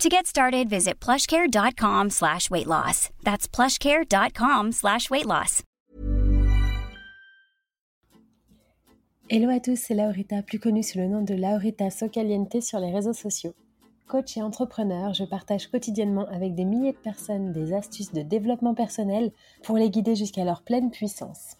To get started, visit plushcare.com slash weight loss. That's plushcare.com slash weight loss. Hello à tous, c'est Laurita, plus connue sous le nom de Laurita Socaliente sur les réseaux sociaux. Coach et entrepreneur, je partage quotidiennement avec des milliers de personnes des astuces de développement personnel pour les guider jusqu'à leur pleine puissance.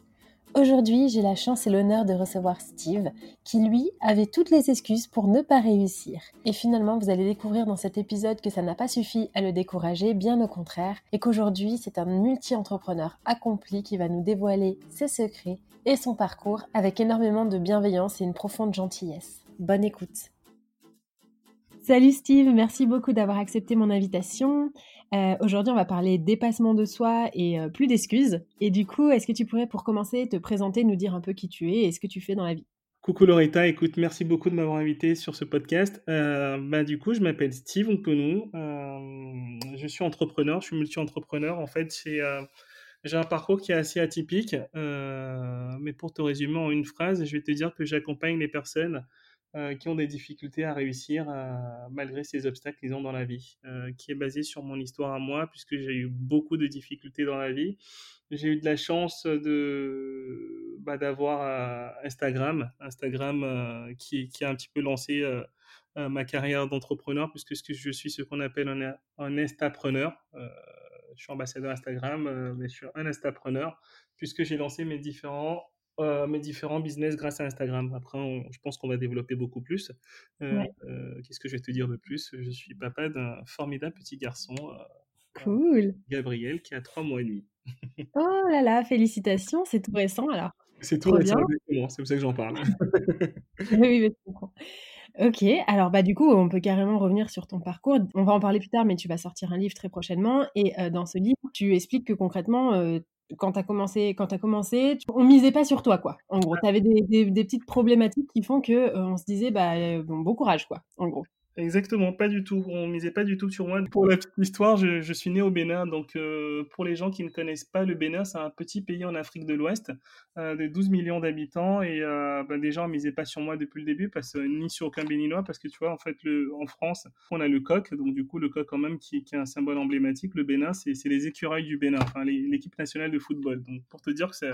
Aujourd'hui, j'ai la chance et l'honneur de recevoir Steve, qui lui avait toutes les excuses pour ne pas réussir. Et finalement, vous allez découvrir dans cet épisode que ça n'a pas suffi à le décourager, bien au contraire, et qu'aujourd'hui, c'est un multi-entrepreneur accompli qui va nous dévoiler ses secrets et son parcours avec énormément de bienveillance et une profonde gentillesse. Bonne écoute. Salut Steve, merci beaucoup d'avoir accepté mon invitation. Euh, aujourd'hui, on va parler dépassement de soi et euh, plus d'excuses. Et du coup, est-ce que tu pourrais, pour commencer, te présenter, nous dire un peu qui tu es et ce que tu fais dans la vie? Coucou Loretta, écoute, merci beaucoup de m'avoir invité sur ce podcast. Euh, bah, du coup, je m'appelle Steve Onkonou. je suis entrepreneur, je suis multi-entrepreneur. En fait, j'ai un parcours qui est assez atypique. mais pour te résumer en une phrase, je vais te dire que j'accompagne les personnes euh, qui ont des difficultés à réussir euh, malgré ces obstacles qu'ils ont dans la vie, euh, qui est basé sur mon histoire à moi, puisque j'ai eu beaucoup de difficultés dans la vie. J'ai eu de la chance de bah, d'avoir Instagram, Instagram qui, a un petit peu lancé ma carrière d'entrepreneur, puisque je suis ce qu'on appelle un instapreneur. je suis ambassadeur Instagram, mais je suis un instapreneur, puisque j'ai lancé mes différents euh, mes différents business grâce à Instagram. Après, je pense qu'on va développer beaucoup plus. Euh, euh, qu'est-ce que je vais te dire de plus? Je suis papa d'un formidable petit garçon. cool. Gabriel, qui a trois mois et demi. oh là là, félicitations, c'est tout récent alors. C'est tout récent, c'est pour ça que j'en parle. oui, je comprends. Ok, alors bah du coup, on peut carrément revenir sur ton parcours. On va en parler plus tard, mais tu vas sortir un livre très prochainement. Et dans ce livre, tu expliques que concrètement, quand tu as commencé, quand as commencé, on misait pas sur toi, quoi. En gros, tu avais des, des, petites problématiques qui font que on se disait, bah, bon, bon courage, quoi. En gros. Exactement, pas du tout. On misait pas du tout sur moi. Pour la petite histoire, je, suis né au Bénin. Donc, euh, pour les gens qui ne connaissent pas le Bénin, c'est un petit pays en Afrique de l'Ouest euh, de 12 millions d'habitants. Et euh, ben, des gens ne misaient pas sur moi depuis le début, parce, ni sur aucun Béninois, parce que tu vois, en fait, en France, on a le coq. Donc, du coup, le coq, quand même, qui, est un symbole emblématique. Le Bénin, c'est les écureuils du Bénin, enfin, l'équipe nationale de football. Donc, pour te dire que c'est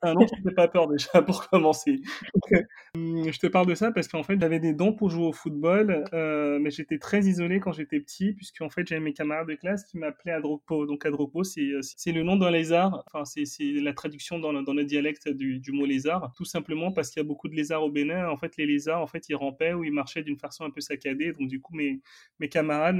un nom qui ne fait pas peur déjà pour commencer. je te parle de ça parce qu'en fait, j'avais des dons pour jouer au football. Euh, mais j'étais très isolé quand j'étais petit, puisque en fait j'avais mes camarades de classe qui m'appelaient Adropo. Donc Adropo, euh, c'est le nom d'un lézard, enfin c'est la traduction dans le, dans le dialecte du, du, mot lézard, tout simplement parce qu'il y a beaucoup de lézards au Bénin. En fait, les lézards, en fait, ils rampaient ou ils marchaient d'une façon un peu saccadée. Donc du coup, mes, mes camarades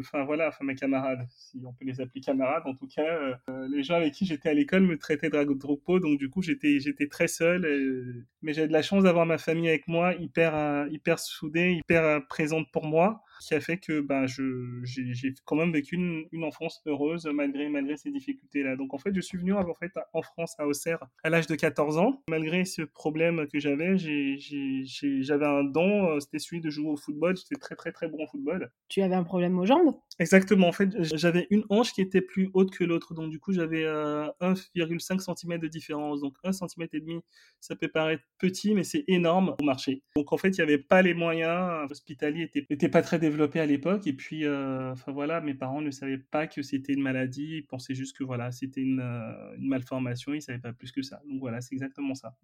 enfin voilà, enfin mes camarades, si on peut les appeler camarades, en tout cas, euh, les gens avec qui j'étais à l'école me traitaient d'Adropo. Donc du coup, j'étais j'étais très seul, mais j'avais de la chance d'avoir ma famille avec moi, hyper hyper soudée, hyper présente pour moi. Qui a fait que bah, j'ai quand même vécu une, enfance heureuse malgré, malgré ces difficultés-là. Donc en fait, je suis venu en, fait, en France, à Auxerre, à l'âge de 14 ans. Malgré ce problème que j'avais, j'avais un don, euh, c'était celui de jouer au football. J'étais très très très bon au football. Tu avais un problème aux jambes? Exactement, en fait, j'avais une hanche qui était plus haute que l'autre, donc du coup j'avais 1,5 cm de différence. Donc 1 cm et demi, ça peut paraître petit, mais c'est énorme au marché. Donc en fait, il n'y avait pas les moyens, l'hospitalier n'était pas très développé à l'époque, et puis, euh, enfin voilà, mes parents ne savaient pas que c'était une maladie, ils pensaient juste que voilà, c'était une, euh, malformation, ils savaient pas plus que ça. Donc voilà, c'est exactement ça.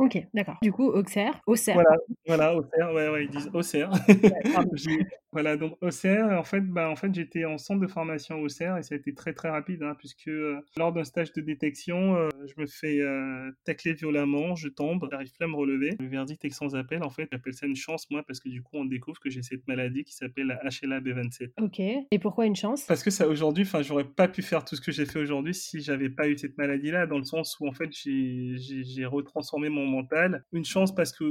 Ok, d'accord. Du coup, Auxerre, Auxerre. Voilà, voilà Auxerre, ouais, ouais, ils disent Auxerre. voilà, donc Auxerre, en fait, bah, en fait j'étais en centre de formation au Auxerre et ça a été très très rapide, hein, puisque euh, lors d'un stage de détection, euh, je me fais euh, tacler violemment, je tombe, j'arrive plus à me relever. Le verdict est sans appel, en fait, j'appelle ça une chance, moi, parce que du coup, on découvre que j'ai cette maladie qui s'appelle la HLA-B27. Ok, et pourquoi une chance? Parce que ça, aujourd'hui, enfin, j'aurais pas pu faire tout ce que j'ai fait aujourd'hui si j'avais pas eu cette maladie-là, dans le sens où, en fait, j'ai retransformé mon Une chance parce que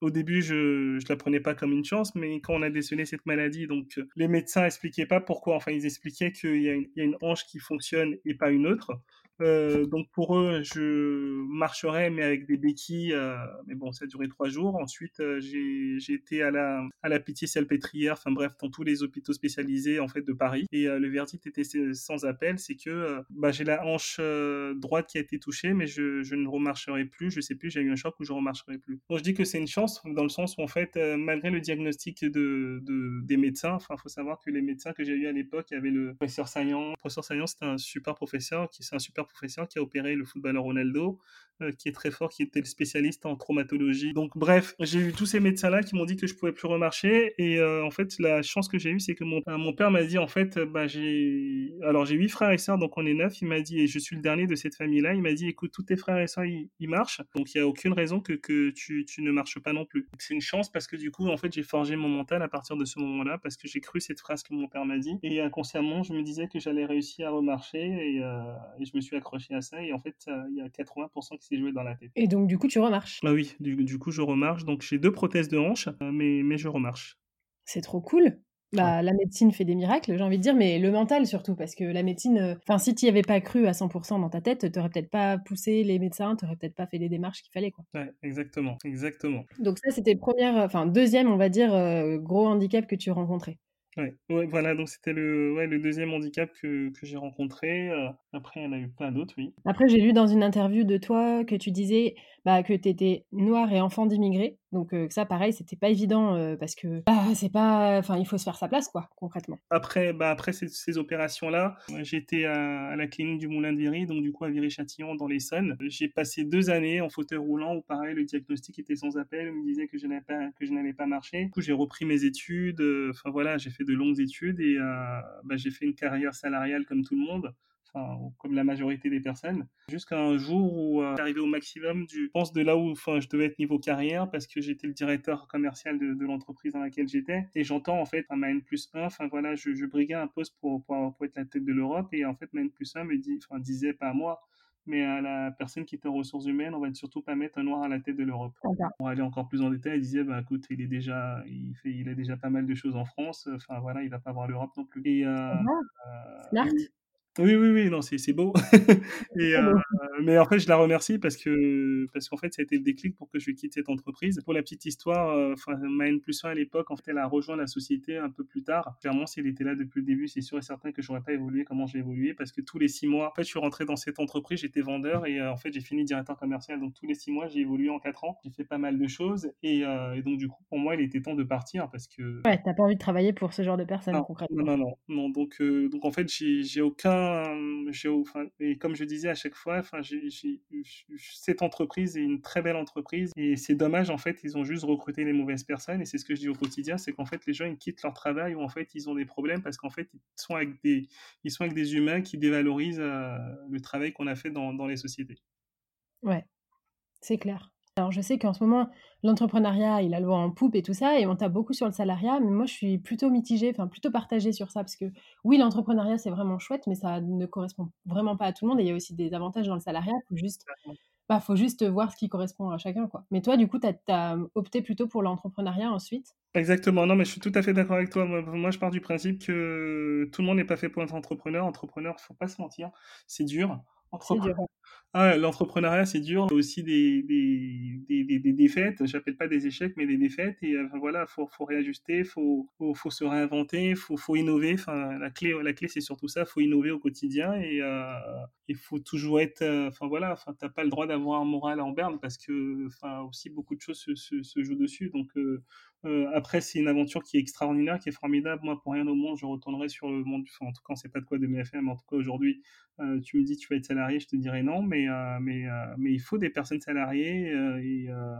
au, début, je ne la prenais pas comme une chance, mais quand on a décelé cette maladie, donc les médecins expliquaient pas pourquoi. Enfin, ils expliquaient qu'il y, y, a une hanche qui fonctionne et pas une autre. Euh, donc pour eux, je marcherais mais avec des béquilles. Euh, mais bon, ça a duré trois jours. Ensuite, euh, j'ai été à la à la Pitié-Salpêtrière. Enfin bref, dans tous les hôpitaux spécialisés en fait de Paris. Et le verdict était sans appel, c'est que bah, j'ai la hanche droite qui a été touchée, mais je, je, ne remarcherai plus. Je sais plus. J'ai eu un choc où je remarcherai plus. Donc je dis que c'est une chance dans le sens où en fait, malgré le diagnostic de, de des médecins, enfin faut savoir que les médecins que j'ai eu à l'époque, il y avait le professeur Saillant. Professeur Saillant, c'était un super professeur qui c'est un super professeur qui a opéré le footballeur Ronaldo, euh, qui est très fort, qui était le spécialiste en traumatologie. Donc bref, j'ai eu tous ces médecins-là qui m'ont dit que je pouvais plus remarcher. Et euh, en fait, la chance que j'ai eue, c'est que mon, mon père m'a dit, en fait, bah, j'ai... Alors j'ai huit frères et sœurs, donc on est neuf. Il m'a dit, et je suis le dernier de cette famille-là, il m'a dit, écoute, tous tes frères et sœurs, ils, marchent. Donc il n'y a aucune raison que, que tu, tu ne marches pas non plus. C'est une chance parce que du coup, en fait, j'ai forgé mon mental à partir de ce moment-là, parce que j'ai cru cette phrase que mon père m'a dit. Et inconsciemment, je me disais que j'allais réussir à remarcher et, euh, et je me suis accroché à ça. Et en fait, il y a 80% qui s'est joué dans la tête. Et donc, du coup, tu remarches Bah oui, du, coup, je remarche. Donc, j'ai deux prothèses de hanche, euh, mais, mais je remarche. C'est trop cool. Bah, la médecine fait des miracles, j'ai envie de dire, mais le mental surtout, parce que la médecine, euh, enfin, si tu n'y avais pas cru à 100% dans ta tête, tu n'aurais peut-être pas poussé les médecins, tu n'aurais peut-être pas fait les démarches qu'il fallait, quoi. Ouais, exactement, exactement. Donc ça, c'était le premier, enfin, deuxième, on va dire, euh, gros handicap que tu rencontrais. Ouais, voilà, donc c'était le, ouais, le deuxième handicap que, que j'ai rencontré. Euh, après, il y en a eu plein d'autres, oui. Après, j'ai lu dans une interview de toi que tu disais bah, que tu étais noir et enfant d'immigrés. Donc ça, pareil, c'était pas évident parce que bah, c'est pas, enfin, il faut se faire sa place, quoi, concrètement. Après, bah, après ces, opérations-là, j'étais à, à, la clinique du Moulin de Viry, donc du coup à Viry-Châtillon dans l'Essonne. J'ai passé deux années en fauteuil roulant où pareil, le diagnostic était sans appel. On me disait que je n'allais pas, que je n'allais pas marcher. Du coup, j'ai repris mes études. Enfin voilà, j'ai fait de longues études et bah, j'ai fait une carrière salariale comme tout le monde comme la majorité des personnes, jusqu'à un jour où euh, j'arrivais au maximum du, je pense, de là où enfin, je devais être niveau carrière, parce que j'étais le directeur commercial de, l'entreprise dans laquelle j'étais, et j'entends en fait un ma N plus 1, enfin voilà, je, je briguais un poste pour, pour, pour, être la tête de l'Europe, et en fait ma N plus 1 me dit, enfin, disait pas à moi, mais à la personne qui était aux ressources humaines, on va surtout pas mettre un noir à la tête de l'Europe. On va aller encore plus en détail, il disait, bah écoute, il est déjà, il fait, il a déjà pas mal de choses en France, enfin voilà, il va pas voir l'Europe non plus. Et, euh, euh oui, oui, oui, non, c'est beau. et, euh, mais en fait, je la remercie parce que parce qu'en fait, ça a été le déclic pour que je quitte cette entreprise. Pour la petite histoire, euh, ma N plus 1 à l'époque, en fait, elle a rejoint la société un peu plus tard. Clairement, si elle était là depuis le début, c'est sûr et certain que j'aurais pas évolué comment j'ai évolué parce que tous les six mois, en fait, je suis rentré dans cette entreprise, j'étais vendeur et euh, en fait, j'ai fini directeur commercial. Donc tous les six mois, j'ai évolué en quatre ans. J'ai fait pas mal de choses et, et, donc du coup, pour moi, il était temps de partir parce que. Ouais, t'as pas envie de travailler pour ce genre de personnes concrètement. Non, non, non, non. Donc donc en fait, j'ai aucun et comme je disais à chaque fois, cette entreprise est une très belle entreprise et c'est dommage en fait, ils ont juste recruté les mauvaises personnes et c'est ce que je dis au quotidien, c'est qu'en fait les gens ils quittent leur travail ou en fait ils ont des problèmes parce qu'en fait ils sont avec des, ils sont avec des humains qui dévalorisent euh, le travail qu'on a fait dans, dans les sociétés. Ouais, c'est clair. Alors je sais qu'en ce moment, l'entrepreneuriat, il a le vent en poupe et tout ça, et on tape beaucoup sur le salariat, mais moi je suis plutôt mitigée, enfin plutôt partagée sur ça, parce que oui, l'entrepreneuriat c'est vraiment chouette, mais ça ne correspond vraiment pas à tout le monde, et il y a aussi des avantages dans le salariat, il faut juste bah, faut juste voir ce qui correspond à chacun, quoi. Mais toi, du coup, tu as, opté plutôt pour l'entrepreneuriat ensuite? Exactement, non, mais je suis tout à fait d'accord avec toi. Moi, je pars du principe que tout le monde n'est pas fait pour être entrepreneur. Entrepreneur, faut pas se mentir, c'est dur. Ah, l'entrepreneuriat, c'est dur. Il y a aussi des, des, des, des, défaites. J'appelle pas des échecs, mais des défaites. Et enfin, voilà, faut, faut réajuster, faut, faut, faut, se réinventer, faut, faut innover. Enfin, la clé, la clé, c'est surtout ça. Faut innover au quotidien et euh, il faut toujours être. Euh, enfin voilà, enfin, t'as pas le droit d'avoir un moral en berne parce que, enfin, aussi beaucoup de choses se, se, se jouent dessus. Donc euh, euh, après, c'est une aventure qui est extraordinaire, qui est formidable. Moi, pour rien au monde, je retournerai sur le monde. Enfin, en tout cas, sait pas de quoi de FM. Mais en tout cas, aujourd'hui, euh, tu me dis tu vas être salarié, je te dirais non. Mais euh, mais mais il faut des personnes salariées.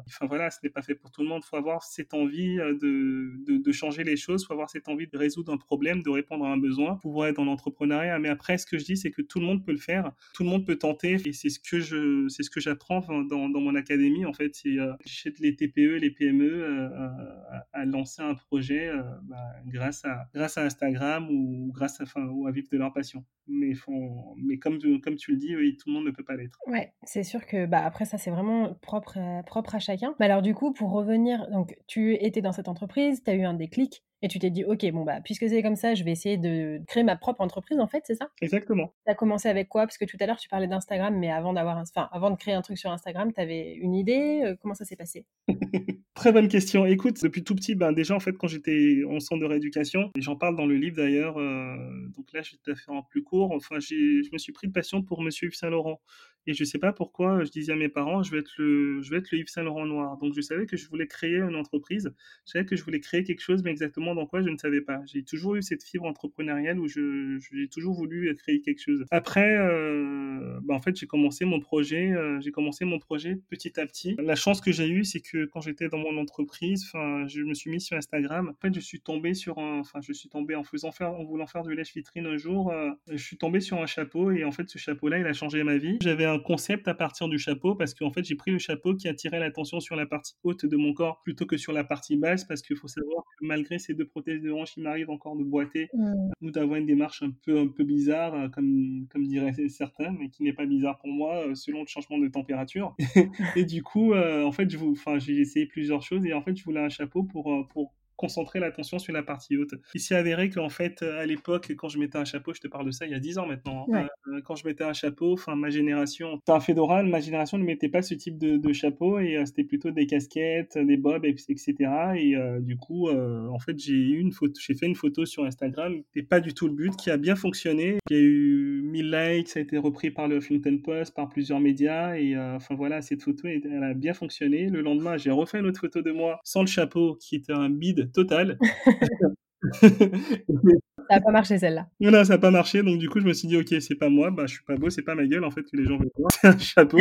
enfin voilà, ce n'est pas fait pour tout le monde. Il faut avoir cette envie de, de, changer les choses. Il faut avoir cette envie de résoudre un problème, de répondre à un besoin, pouvoir être dans l'entrepreneuriat. Mais après, ce que je dis, c'est que tout le monde peut le faire. Tout le monde peut tenter. Et c'est ce que c'est j'apprends dans, dans mon académie. En fait, c'est j'aide les TPE, les PME à, lancer un projet euh, bah, grâce, à, grâce à Instagram ou grâce à, enfin, ou à vivre de leur passion. Mais, font, mais comme, comme tu le dis, tout le monde ne peut pas l'être. Ouais, c'est sûr que bah, après ça, c'est vraiment propre, propre à chacun. Mais alors du coup, pour revenir, donc tu étais dans cette entreprise, tu as eu un déclic. Et tu t'es dit, ok, bon, bah, puisque c'est comme ça, je vais essayer de créer ma propre entreprise, en fait, c'est ça? Exactement. Tu as commencé avec quoi? Parce que tout à l'heure, tu parlais d'Instagram, mais avant, d'avoir enfin, avant de créer un truc sur Instagram, tu avais une idée euh, Comment ça s'est passé? Très bonne question. Écoute, depuis tout petit, ben, déjà, en fait, quand j'étais en centre de rééducation, et j'en parle dans le livre d'ailleurs, euh, donc là, je vais te faire en plus court, enfin, je me suis pris de passion pour Monsieur Yves Saint-Laurent. Et je sais pas pourquoi je disais à mes parents, je vais être le, je vais être le Yves Saint Laurent noir. Donc je savais que je voulais créer une entreprise. Je savais que je voulais créer quelque chose, mais exactement dans quoi je ne savais pas. J'ai toujours eu cette fibre entrepreneuriale où j'ai toujours voulu créer quelque chose. Après, euh, bah en fait, j'ai commencé mon projet, euh, j'ai commencé mon projet petit à petit. La chance que j'ai eue, c'est que quand j'étais dans mon entreprise, enfin, je me suis mis sur Instagram. En fait, je suis tombé sur un, enfin, je suis tombé en faisant faire, en voulant faire du lèche vitrine un jour, euh, je suis tombé sur un chapeau et en fait, ce chapeau-là, il a changé ma vie. J'avais concept à partir du chapeau parce qu'en fait, j'ai pris le chapeau qui attirait l'attention sur la partie haute de mon corps plutôt que sur la partie basse parce qu'il faut savoir que malgré ces deux prothèses de hanche, il m'arrive encore de boiter mmh. ou d'avoir une démarche un peu, un peu bizarre, euh, comme, comme diraient certains, mais qui n'est pas bizarre pour moi euh, selon le changement de température. et du coup, euh, en fait, j'ai essayé plusieurs choses et en fait, je voulais un chapeau pour, pour concentrer l'attention sur la partie haute. Il s'est avéré qu'en fait, à l'époque, quand je mettais un chapeau, je te parle de ça il y a 10 ans maintenant, hein, euh, quand je mettais un chapeau, enfin ma génération, un fédéral, ma génération ne mettait pas ce type de, chapeau et euh, c'était plutôt des casquettes, des bobs, etc. Et euh, du coup, en fait, j'ai eu une photo, j'ai fait une photo sur Instagram, c'était pas du tout le but, qui a bien fonctionné. Il y a eu 1000 likes, ça a été repris par le Huffington Post, par plusieurs médias et enfin voilà, cette photo, elle a bien fonctionné. Le lendemain, j'ai refait une autre photo de moi sans le chapeau, qui était un bide total. Ça n'a pas marché celle-là. Voilà, ça n'a pas marché. Donc du coup, je me suis dit, ok, c'est pas moi, bah, je suis pas beau, c'est pas ma gueule en fait que les gens veulent voir, c'est un chapeau.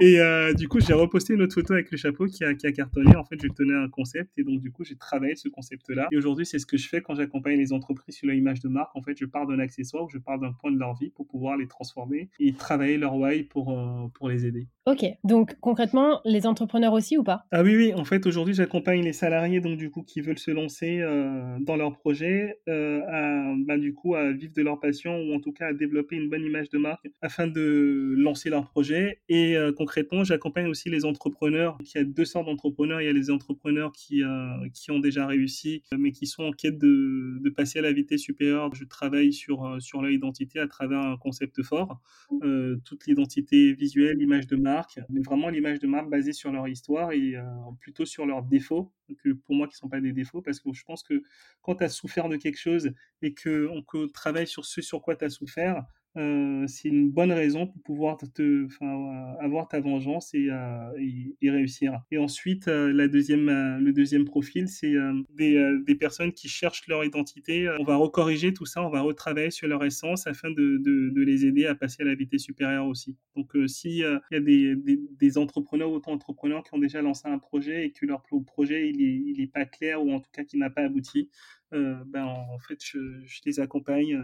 Et euh, du coup, j'ai reposté une autre photo avec le chapeau qui a, qui a cartonné. En fait, je tenais un concept et donc du coup, j'ai travaillé ce concept-là. Et aujourd'hui, c'est ce que je fais quand j'accompagne les entreprises sur l'image de marque. En fait, je pars d'un accessoire ou je pars d'un point de leur vie pour pouvoir les transformer et travailler leur why pour, euh, pour les aider. Ok, donc concrètement, les entrepreneurs aussi ou pas? Ah oui, oui, en fait, aujourd'hui, j'accompagne les salariés donc du coup qui veulent se lancer euh, dans leur projet à bah, du coup à vivre de leur passion ou en tout cas à développer une bonne image de marque afin de lancer leur projet. Et euh, concrètement, j'accompagne aussi les entrepreneurs. Il y a deux sortes d'entrepreneurs. Il y a les entrepreneurs qui, euh, qui ont déjà réussi, mais qui sont en quête de, de passer à la vitesse supérieure. Je travaille sur, euh, sur leur identité à travers un concept fort, toute l'identité visuelle, l'image de marque, mais vraiment l'image de marque basée sur leur histoire et plutôt sur leurs défauts que pour moi qui ne sont pas des défauts, parce que je pense que quand tu as souffert de quelque chose et qu'on travaille sur ce sur quoi tu as souffert, euh, c'est une bonne raison pour pouvoir te, avoir ta vengeance et, euh, réussir. Et ensuite, euh, la deuxième, le deuxième profil, c'est des, des, personnes qui cherchent leur identité. On va recorriger tout ça, on va retravailler sur leur essence afin de, de, les aider à passer à la vitesse supérieure aussi. Donc, s'il y a des, des, entrepreneurs ou auto-entrepreneurs qui ont déjà lancé un projet et que leur projet il est, il est pas clair ou en tout cas qui n'a pas abouti, ben, en fait, je, je les accompagne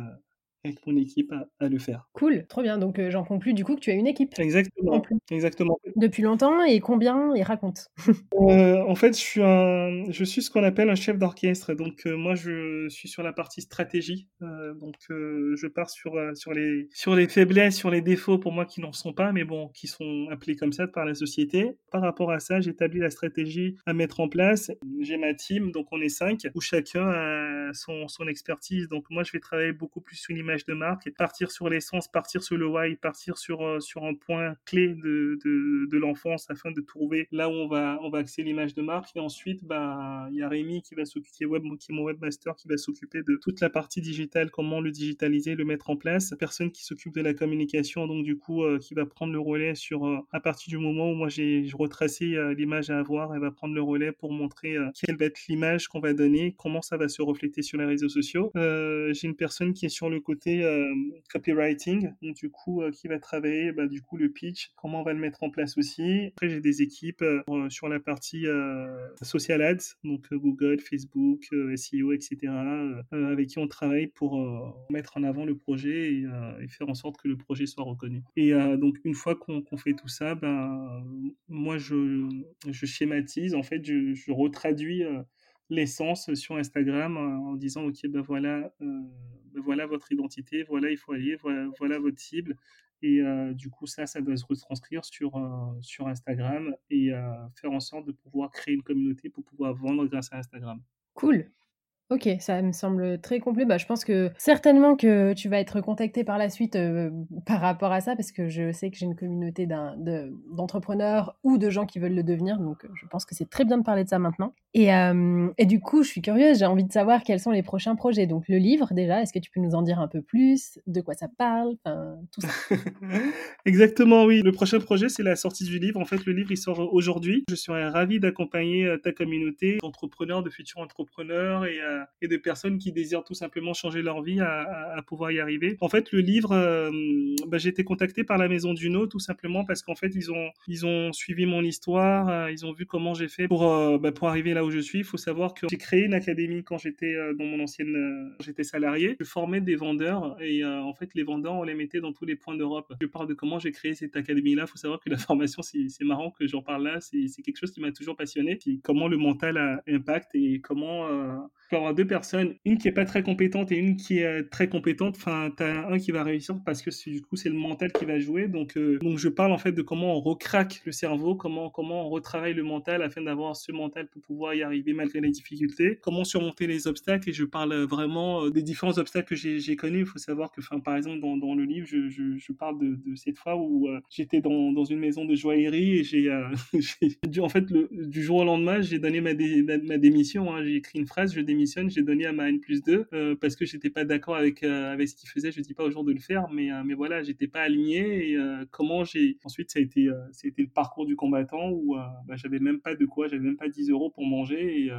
avec mon équipe à, le faire. Cool, trop bien. Donc j'en conclus du coup que tu as une équipe. Exactement. Exactement. Depuis longtemps et combien et raconte. en fait, je suis un, je suis ce qu'on appelle un chef d'orchestre. Donc moi, je suis sur la partie stratégie. donc je pars sur sur les sur les faiblesses, sur les défauts pour moi qui n'en sont pas, mais bon, qui sont appelés comme ça par la société. Par rapport à ça, j'établis la stratégie à mettre en place. J'ai ma team, donc on est cinq, où chacun a son son expertise. Donc moi, je vais travailler beaucoup plus sur l'image de marque, partir sur l'essence, partir sur le why, partir sur, euh, sur un point clé de, de, l'enfance afin de trouver là où on va, on va axer l'image de marque. Et ensuite, bah, il y a Rémi qui va s'occuper, web, qui est mon webmaster, qui va s'occupé de toute la partie digitale, comment le digitaliser, le mettre en place. Personne qui s'occupe de la communication, donc du coup, euh, qui va prendre le relais sur, euh, à partir du moment où moi j'ai retracé l'image à avoir, elle va prendre le relais pour montrer quelle va être l'image qu'on va donner, comment ça va se refléter sur les réseaux sociaux. j'ai une personne qui est sur le côté euh, copywriting, donc du coup euh, qui va travailler bah, du coup le pitch, comment on va le mettre en place aussi. Après j'ai des équipes euh, sur la partie social ads, donc Google, Facebook, SEO, etc. avec qui on travaille pour mettre en avant le projet et, faire en sorte que le projet soit reconnu. Et donc une fois qu'on fait tout ça, ben moi je, schématise, en fait je, je retraduis l'essence sur Instagram en disant ok ben voilà euh, voilà votre identité voilà il faut aller voilà, votre cible et euh, du coup ça ça doit se retranscrire sur euh, sur Instagram et faire en sorte de pouvoir créer une communauté pour pouvoir vendre grâce à Instagram. Cool Ok, ça me semble très complet. Bah, je pense que certainement que tu vas être contacté par la suite euh, par rapport à ça, parce que je sais que j'ai une communauté d'entrepreneurs ou de gens qui veulent le devenir, donc je pense que c'est très bien de parler de ça maintenant. Et, euh, et du coup, je suis curieuse, j'ai envie de savoir quels sont les prochains projets. Donc le livre déjà, est-ce que tu peux nous en dire un peu plus? De quoi ça parle? Enfin, tout ça. Exactement, oui. Le prochain projet, c'est la sortie du livre. En fait, le livre, il sort aujourd'hui. Je serais ravi d'accompagner euh, ta communauté d'entrepreneurs, de futurs entrepreneurs et et de personnes qui désirent tout simplement changer leur vie à, pouvoir y arriver. En fait, le livre, euh, bah, j'ai été contacté par la Maison du No tout simplement parce qu'en fait, ils ont, ils ont suivi mon histoire, euh, ils ont vu comment j'ai fait pour, euh, bah, pour arriver là où je suis. Il faut savoir que j'ai créé une académie quand j'étais dans mon ancienne, j'étais salarié. Je formais des vendeurs et en fait, les vendeurs, on les mettait dans tous les points d'Europe. Je parle de comment j'ai créé cette académie-là. Il faut savoir que la formation, c'est marrant que j'en parle là. C'est quelque chose qui m'a toujours passionné. Comment le mental a impact et comment peux avoir deux personnes, une qui est pas très compétente et une qui est euh, très compétente. Enfin, tu as un qui va réussir parce que du coup, c'est le mental qui va jouer. Donc, euh, donc, je parle en fait de comment on recraque le cerveau, comment, comment on retravaille le mental afin d'avoir ce mental pour pouvoir y arriver malgré les difficultés, comment surmonter les obstacles. Et je parle vraiment euh, des différents obstacles que j'ai connus. Il faut savoir que, enfin, par exemple, dans, le livre, je, je, parle de, cette fois où j'étais dans, dans, une maison de joaillerie et j'ai, en fait, le, du jour au lendemain, j'ai donné ma, démission. Hein. J'ai écrit une phrase, je j'ai donné à ma N plus 2 euh, parce que j'étais pas d'accord avec, euh, avec ce qu'il faisait. Je dis pas aux gens de le faire, mais, euh, mais voilà, j'étais pas aligné. Et comment j'ai. Ensuite, ça a, été, ça le parcours du combattant où bah, j'avais même pas de quoi, j'avais même pas 10 euros pour manger. Et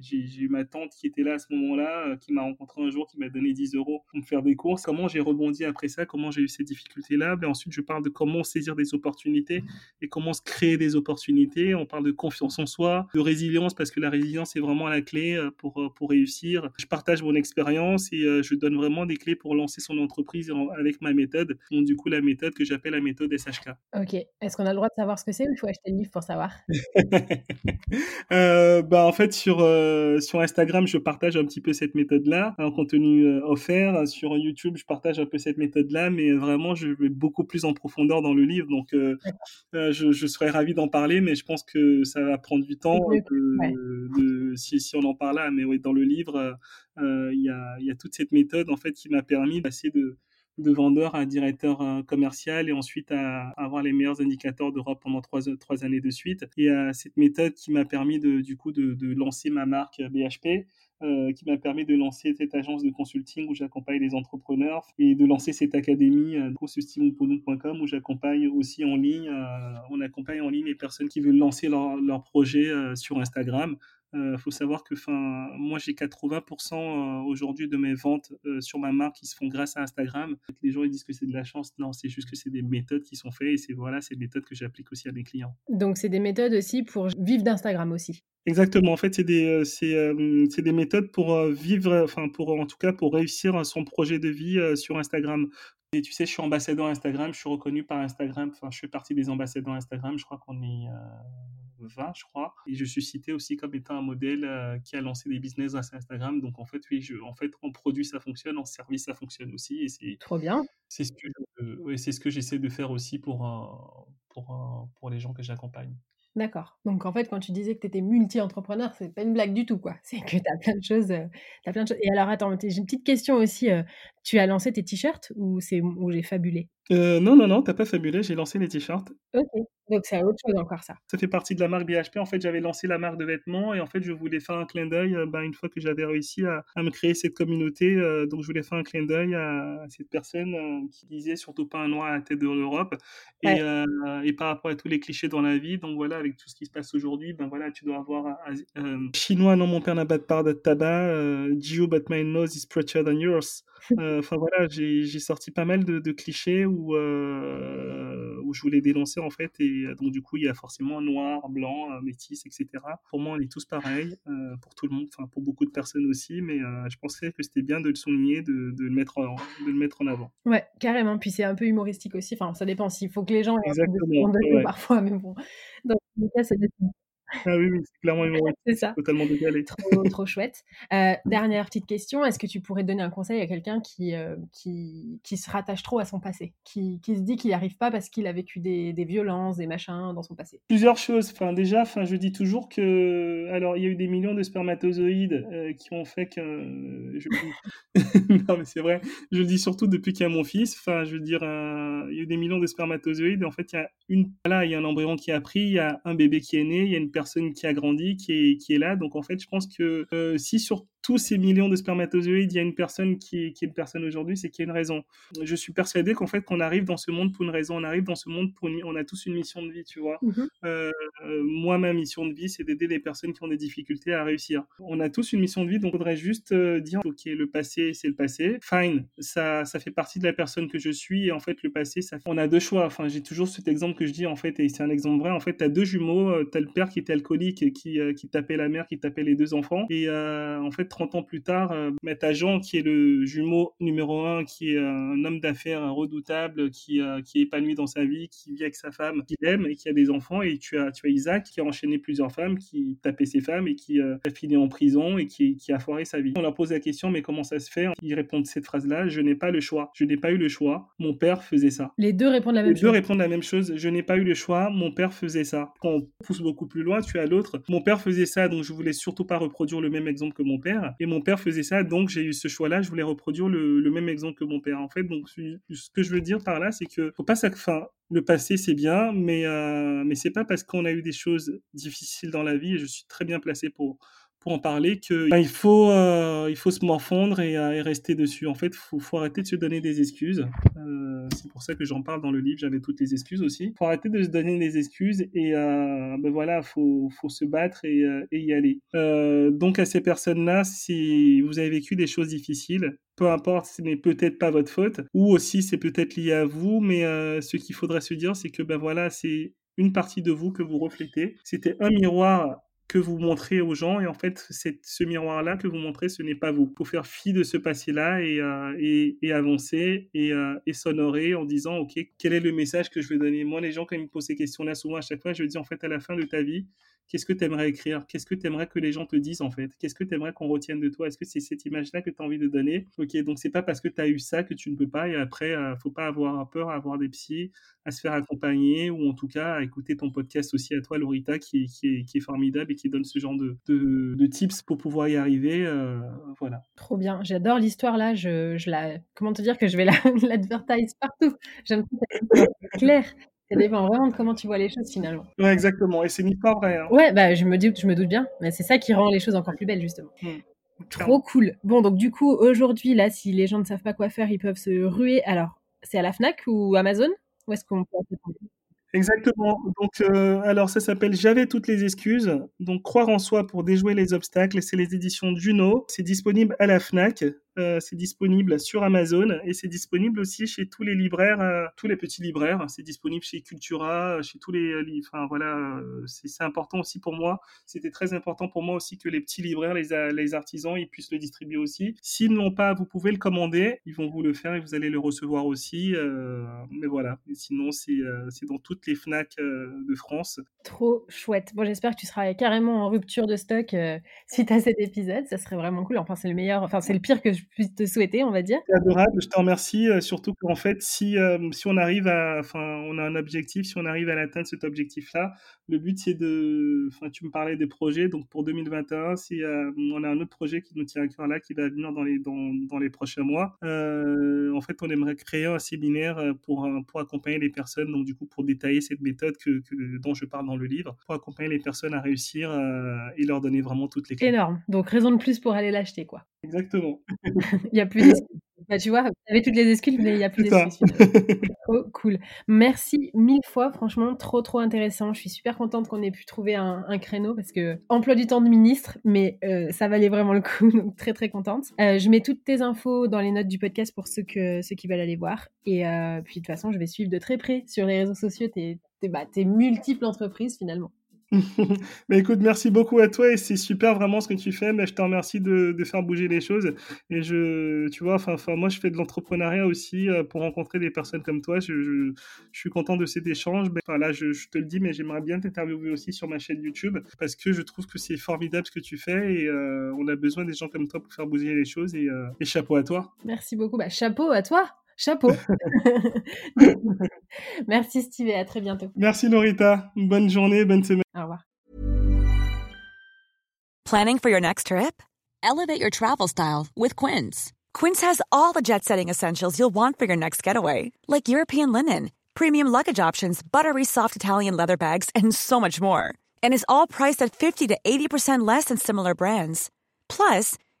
j'ai eu ma tante qui était là à ce moment-là, qui m'a rencontré un jour, qui m'a donné 10 euros pour me faire des courses. Comment j'ai rebondi après ça, comment j'ai eu ces difficultés-là? Ben, ensuite, je parle de comment saisir des opportunités et comment se créer des opportunités. On parle de confiance en soi, de résilience, parce que la résilience est vraiment la clé pour, pour réussir. Je partage mon expérience et euh, je donne vraiment des clés pour lancer son entreprise avec ma méthode. Donc, du coup, la méthode que j'appelle la méthode SHK. Ok. Est-ce qu'on a le droit de savoir ce que c'est ou il faut acheter le livre pour savoir? Euh, bah, En fait, sur, euh, sur Instagram, je partage un petit peu cette méthode-là, un contenu offert. Sur YouTube, je partage un peu cette méthode-là, mais vraiment, je vais beaucoup plus en profondeur dans le livre. Donc, je, je, serais ravi d'en parler, mais je pense que ça va prendre du temps de, si, si, on en parle là. Mais oui, dans le livre, euh, euh, il y a, toute cette méthode en fait qui m'a permis de, de vendeur à directeur euh, commercial et ensuite à, avoir les meilleurs indicateurs d'Europe pendant trois, années de suite. Et cette méthode qui m'a permis de, du coup de, lancer ma marque BHP. qui m'a permis de lancer cette agence de consulting où j'accompagne les entrepreneurs et de lancer cette académie euh, où j'accompagne aussi en ligne, on accompagne en ligne les personnes qui veulent lancer leur projet sur Instagram. Il euh, faut savoir que moi, j'ai 80% euh, aujourd'hui de mes ventes euh, sur ma marque qui se font grâce à Instagram. Les gens ils disent que c'est de la chance. Non, c'est juste que c'est des méthodes qui sont faites et c'est voilà, ces méthodes que j'applique aussi à mes clients. Donc, c'est des méthodes aussi pour vivre d'Instagram aussi. Exactement. En fait, c'est des, c'est, c'est des méthodes pour vivre, enfin pour en tout cas pour réussir son projet de vie sur Instagram. Et tu sais, je suis ambassadeur Instagram, je suis reconnu par Instagram, enfin je fais partie des ambassadeurs Instagram, je crois qu'on est 20, je crois. Et je suis cité aussi comme étant un modèle qui a lancé des business grâce à Instagram. Donc en fait, oui, je, en fait, en produit ça fonctionne, en service ça fonctionne aussi. Et c'est trop bien. C'est ce que, c'est ce que j'essaie de faire aussi pour, pour, pour les gens que j'accompagne. D'accord. Donc en fait, quand tu disais que tu étais multi-entrepreneur, c'est pas une blague du tout, quoi. C'est que tu as plein de choses, euh, plein de choses. Et alors attends, j'ai une petite question aussi. Tu as lancé tes t-shirts ou c'est où j'ai fabulé? Euh, non, non, non, t'as pas fabulé, j'ai lancé les t-shirts. Ok, donc c'est autre chose encore ça. Ça fait partie de la marque BHP. En fait, j'avais lancé la marque de vêtements et en fait, je voulais faire un clin d'œil euh, ben, une fois que j'avais réussi à, me créer cette communauté. Euh, donc, je voulais faire un clin d'œil à, cette personne qui disait surtout pas un noir à la tête de l'Europe. Et, et, par rapport à tous les clichés dans la vie, donc voilà, avec tout ce qui se passe aujourd'hui, ben voilà, tu dois avoir chinois, non, mon père n'a pas de part de tabac, Jew, but my nose is prettier than yours. Enfin voilà, j'ai sorti pas mal de, clichés où, où je voulais dénoncer en fait. Et donc du coup, il y a forcément noir, blanc, métis, etc. Pour moi, on est tous pareils, pour tout le monde, enfin pour beaucoup de personnes aussi. Mais je pensais que c'était bien de le souligner, de, de, le mettre en, de le mettre en avant. Ouais, carrément. Puis c'est un peu humoristique aussi. Enfin, ça dépend. S'il faut que les gens Exactement, parfois, mais bon. Dans cas, c'est ah oui, oui c'est clairement C'est ça. Totalement décalé. Trop, trop chouette. Euh, dernière petite question, est-ce que tu pourrais donner un conseil à quelqu'un qui, euh, qui, qui, se rattache trop à son passé, qui, qui se dit qu'il n'y arrive pas parce qu'il a vécu des, des, violences, des machins dans son passé? Plusieurs choses. Enfin, déjà, enfin, je dis toujours que... Alors, il y a eu des millions de spermatozoïdes euh, qui ont fait que... Je... non, mais c'est vrai. Je le dis surtout depuis qu'il y a mon fils. Enfin, je veux dire, il y a eu des millions de spermatozoïdes. En fait, il y a une... Là, il y a un embryon qui a pris, il y a un bébé qui est né, il y a une personne qui a grandi, qui est, qui est là. Donc en fait, je pense que euh, si sur tous ces millions de spermatozoïdes, il y a une personne qui est, qui est une personne aujourd'hui, c'est qu'il y a une raison. Je suis persuadé qu'en fait, qu'on arrive dans ce monde pour une raison. On arrive dans ce monde pour une... on a tous une mission de vie, tu vois. Mmh euh, moi, ma mission de vie, c'est d'aider les personnes qui ont des difficultés à réussir. On a tous une mission de vie, donc il faudrait juste euh, dire, ok, le passé, c'est le passé. Fine, ça, ça fait partie de la personne que je suis. Et en fait, le passé, ça on a deux choix. Enfin, j'ai toujours cet exemple que je dis, en fait, et c'est un exemple vrai. En fait, tu as deux jumeaux, tu as le père qui était alcoolique, qui, euh, qui tapait la mère, qui tapait les deux enfants. Et en fait, 30 ans plus tard, euh, Jean, qui est le jumeau numéro un, qui est un homme d'affaires redoutable, qui, euh, qui est épanoui dans sa vie, qui vit avec sa femme, qui l'aime et qui a des enfants. Et tu as, tu as Isaac, qui a enchaîné plusieurs femmes, qui tapait ses femmes et qui euh, a fini en prison et qui, qui a foiré sa vie. On leur pose la question, mais comment ça se fait? Ils répondent cette phrase-là, je n'ai pas le choix. Je n'ai pas eu le choix. Mon père faisait ça. Les deux répondent la même chose. Les deux répondent la même chose. Je n'ai pas eu le choix. Mon père faisait ça. Quand on pousse beaucoup plus loin, tu as l'autre. Mon père faisait ça, donc je voulais surtout pas reproduire le même exemple que mon père. Et mon père faisait ça, donc j'ai eu ce choix-là, je voulais reproduire le, même exemple que mon père. En fait, donc ce que je veux dire par là, c'est que faut pas enfin, le passé c'est bien, mais euh, mais c'est pas parce qu'on a eu des choses difficiles dans la vie et je suis très bien placé pour pour en parler qu'il ben, faut, euh, il faut se morfondre et, euh, et, rester dessus. En fait, il faut, faut, arrêter de se donner des excuses. Euh, c'est pour ça que j'en parle dans le livre, j'avais toutes les excuses aussi. Il faut arrêter de se donner des excuses et euh, ben voilà, faut, faut se battre et, et y aller. donc à ces personnes-là, si vous avez vécu des choses difficiles, peu importe, ce n'est peut-être pas votre faute, ou aussi c'est peut-être lié à vous, mais ce qu'il faudrait se dire, c'est que ben voilà, c'est une partie de vous que vous reflétez. C'était un miroir que vous montrez aux gens. Et en fait, ce miroir-là que vous montrez, ce n'est pas vous. Il faut faire fi de ce passé-là et, euh, avancer et, euh, et s'honorer en disant, OK, quel est le message que je veux donner? Moi, les gens, quand ils me posent ces questions-là, souvent à chaque fois, je dis, en fait, à la fin de ta vie, Qu'est-ce que tu aimerais écrire? Qu'est-ce que tu aimerais que les gens te disent en fait? Qu'est-ce que tu aimerais qu'on retienne de toi? Est-ce que c'est cette image-là que tu as envie de donner? Ok, donc c'est pas parce que tu as eu ça que tu ne peux pas. Et après, euh, faut pas avoir peur à avoir des psys, à se faire accompagner ou en tout cas à écouter ton podcast aussi à toi, Lorita, qui, est, formidable et qui donne ce genre de, tips pour pouvoir y arriver. Euh, voilà. Trop bien. J'adore l'histoire là. Je, la, comment te dire que je vais l'advertise partout. J'aime clair. Ça dépend vraiment de comment tu vois les choses finalement. Ouais, exactement. Et c'est une histoire vraie. Hein. Ouais, bah je me doute, je me doute bien. Mais c'est ça qui rend les choses encore plus belles justement. Mmh. Trop cool. Bon, donc du coup, aujourd'hui, là, si les gens ne savent pas quoi faire, ils peuvent se ruer. Alors, c'est à la Fnac ou Amazon? Où est-ce qu'on peut Exactement. Donc, euh, alors ça s'appelle J'avais toutes les excuses. Donc, croire en soi pour déjouer les obstacles. C'est les éditions Juno. C'est disponible à la Fnac. C'est disponible sur Amazon et c'est disponible aussi chez tous les libraires, tous les petits libraires. C'est disponible chez Cultura, chez tous les, enfin voilà, c'est important aussi pour moi. C'était très important pour moi aussi que les petits libraires, les, artisans, ils puissent le distribuer aussi. S'ils ne l'ont pas, vous pouvez le commander, ils vont vous le faire et vous allez le recevoir aussi. mais voilà. Sinon, c'est dans toutes les Fnac de France. Trop chouette. Bon, j'espère que tu seras carrément en rupture de stock suite à cet épisode. Ça serait vraiment cool. Enfin, c'est le meilleur, enfin, c'est le pire que je puisse te souhaiter, on va dire. C'est adorable. Je te remercie. surtout qu'en fait, si, si on arrive à, enfin, on a un objectif, si on arrive à atteindre cet objectif-là, le but, c'est de, enfin, tu me parlais des projets. Donc, pour 2021, si on a un autre projet qui nous tient à cœur là, qui va venir dans les, dans, dans les prochains mois, en fait, on aimerait créer un séminaire pour, pour accompagner les personnes, donc du coup, pour détailler cette méthode que, dont je parle dans le livre, pour accompagner les personnes à réussir et leur donner vraiment toutes les clés. Énorme. Donc, raison de plus pour aller l'acheter, quoi. Exactement. il y a plus bah, tu vois, vous avez toutes les excuses, mais il n'y a plus d'excuses. trop cool. Merci mille fois, franchement, trop, trop intéressant. Je suis super contente qu'on ait pu trouver un, créneau parce que emploi du temps de ministre, mais euh, ça valait vraiment le coup, donc très, très contente. Euh, je mets toutes tes infos dans les notes du podcast pour ceux, que, ceux qui veulent aller voir. Et euh, puis, de toute façon, je vais suivre de très près sur les réseaux sociaux tes, tes, bah, tes multiples entreprises finalement. mais écoute, merci beaucoup à toi et c'est super vraiment ce que tu fais. Mais je te remercie de, de faire bouger les choses. Et je, tu vois, enfin, moi, je fais de l'entrepreneuriat aussi euh, pour rencontrer des personnes comme toi. Je, je, suis content de cet échange. Enfin, là, je, te le dis, mais j'aimerais bien t'interviewer aussi sur ma chaîne YouTube parce que je trouve que c'est formidable ce que tu fais et euh, on a besoin des gens comme toi pour faire bouger les choses. Et, euh, et chapeau à toi. Merci beaucoup. Bah, chapeau à toi. Chapeau. Merci Steve et à très bientôt. Merci Norita. Bonne journée, bonne semaine. Au revoir. Planning for your next trip? Elevate your travel style with Quince. Quince has all the jet-setting essentials you'll want for your next getaway, like European linen, premium luggage options, buttery soft Italian leather bags, and so much more. And is all priced at 50 to 80% less than similar brands. Plus,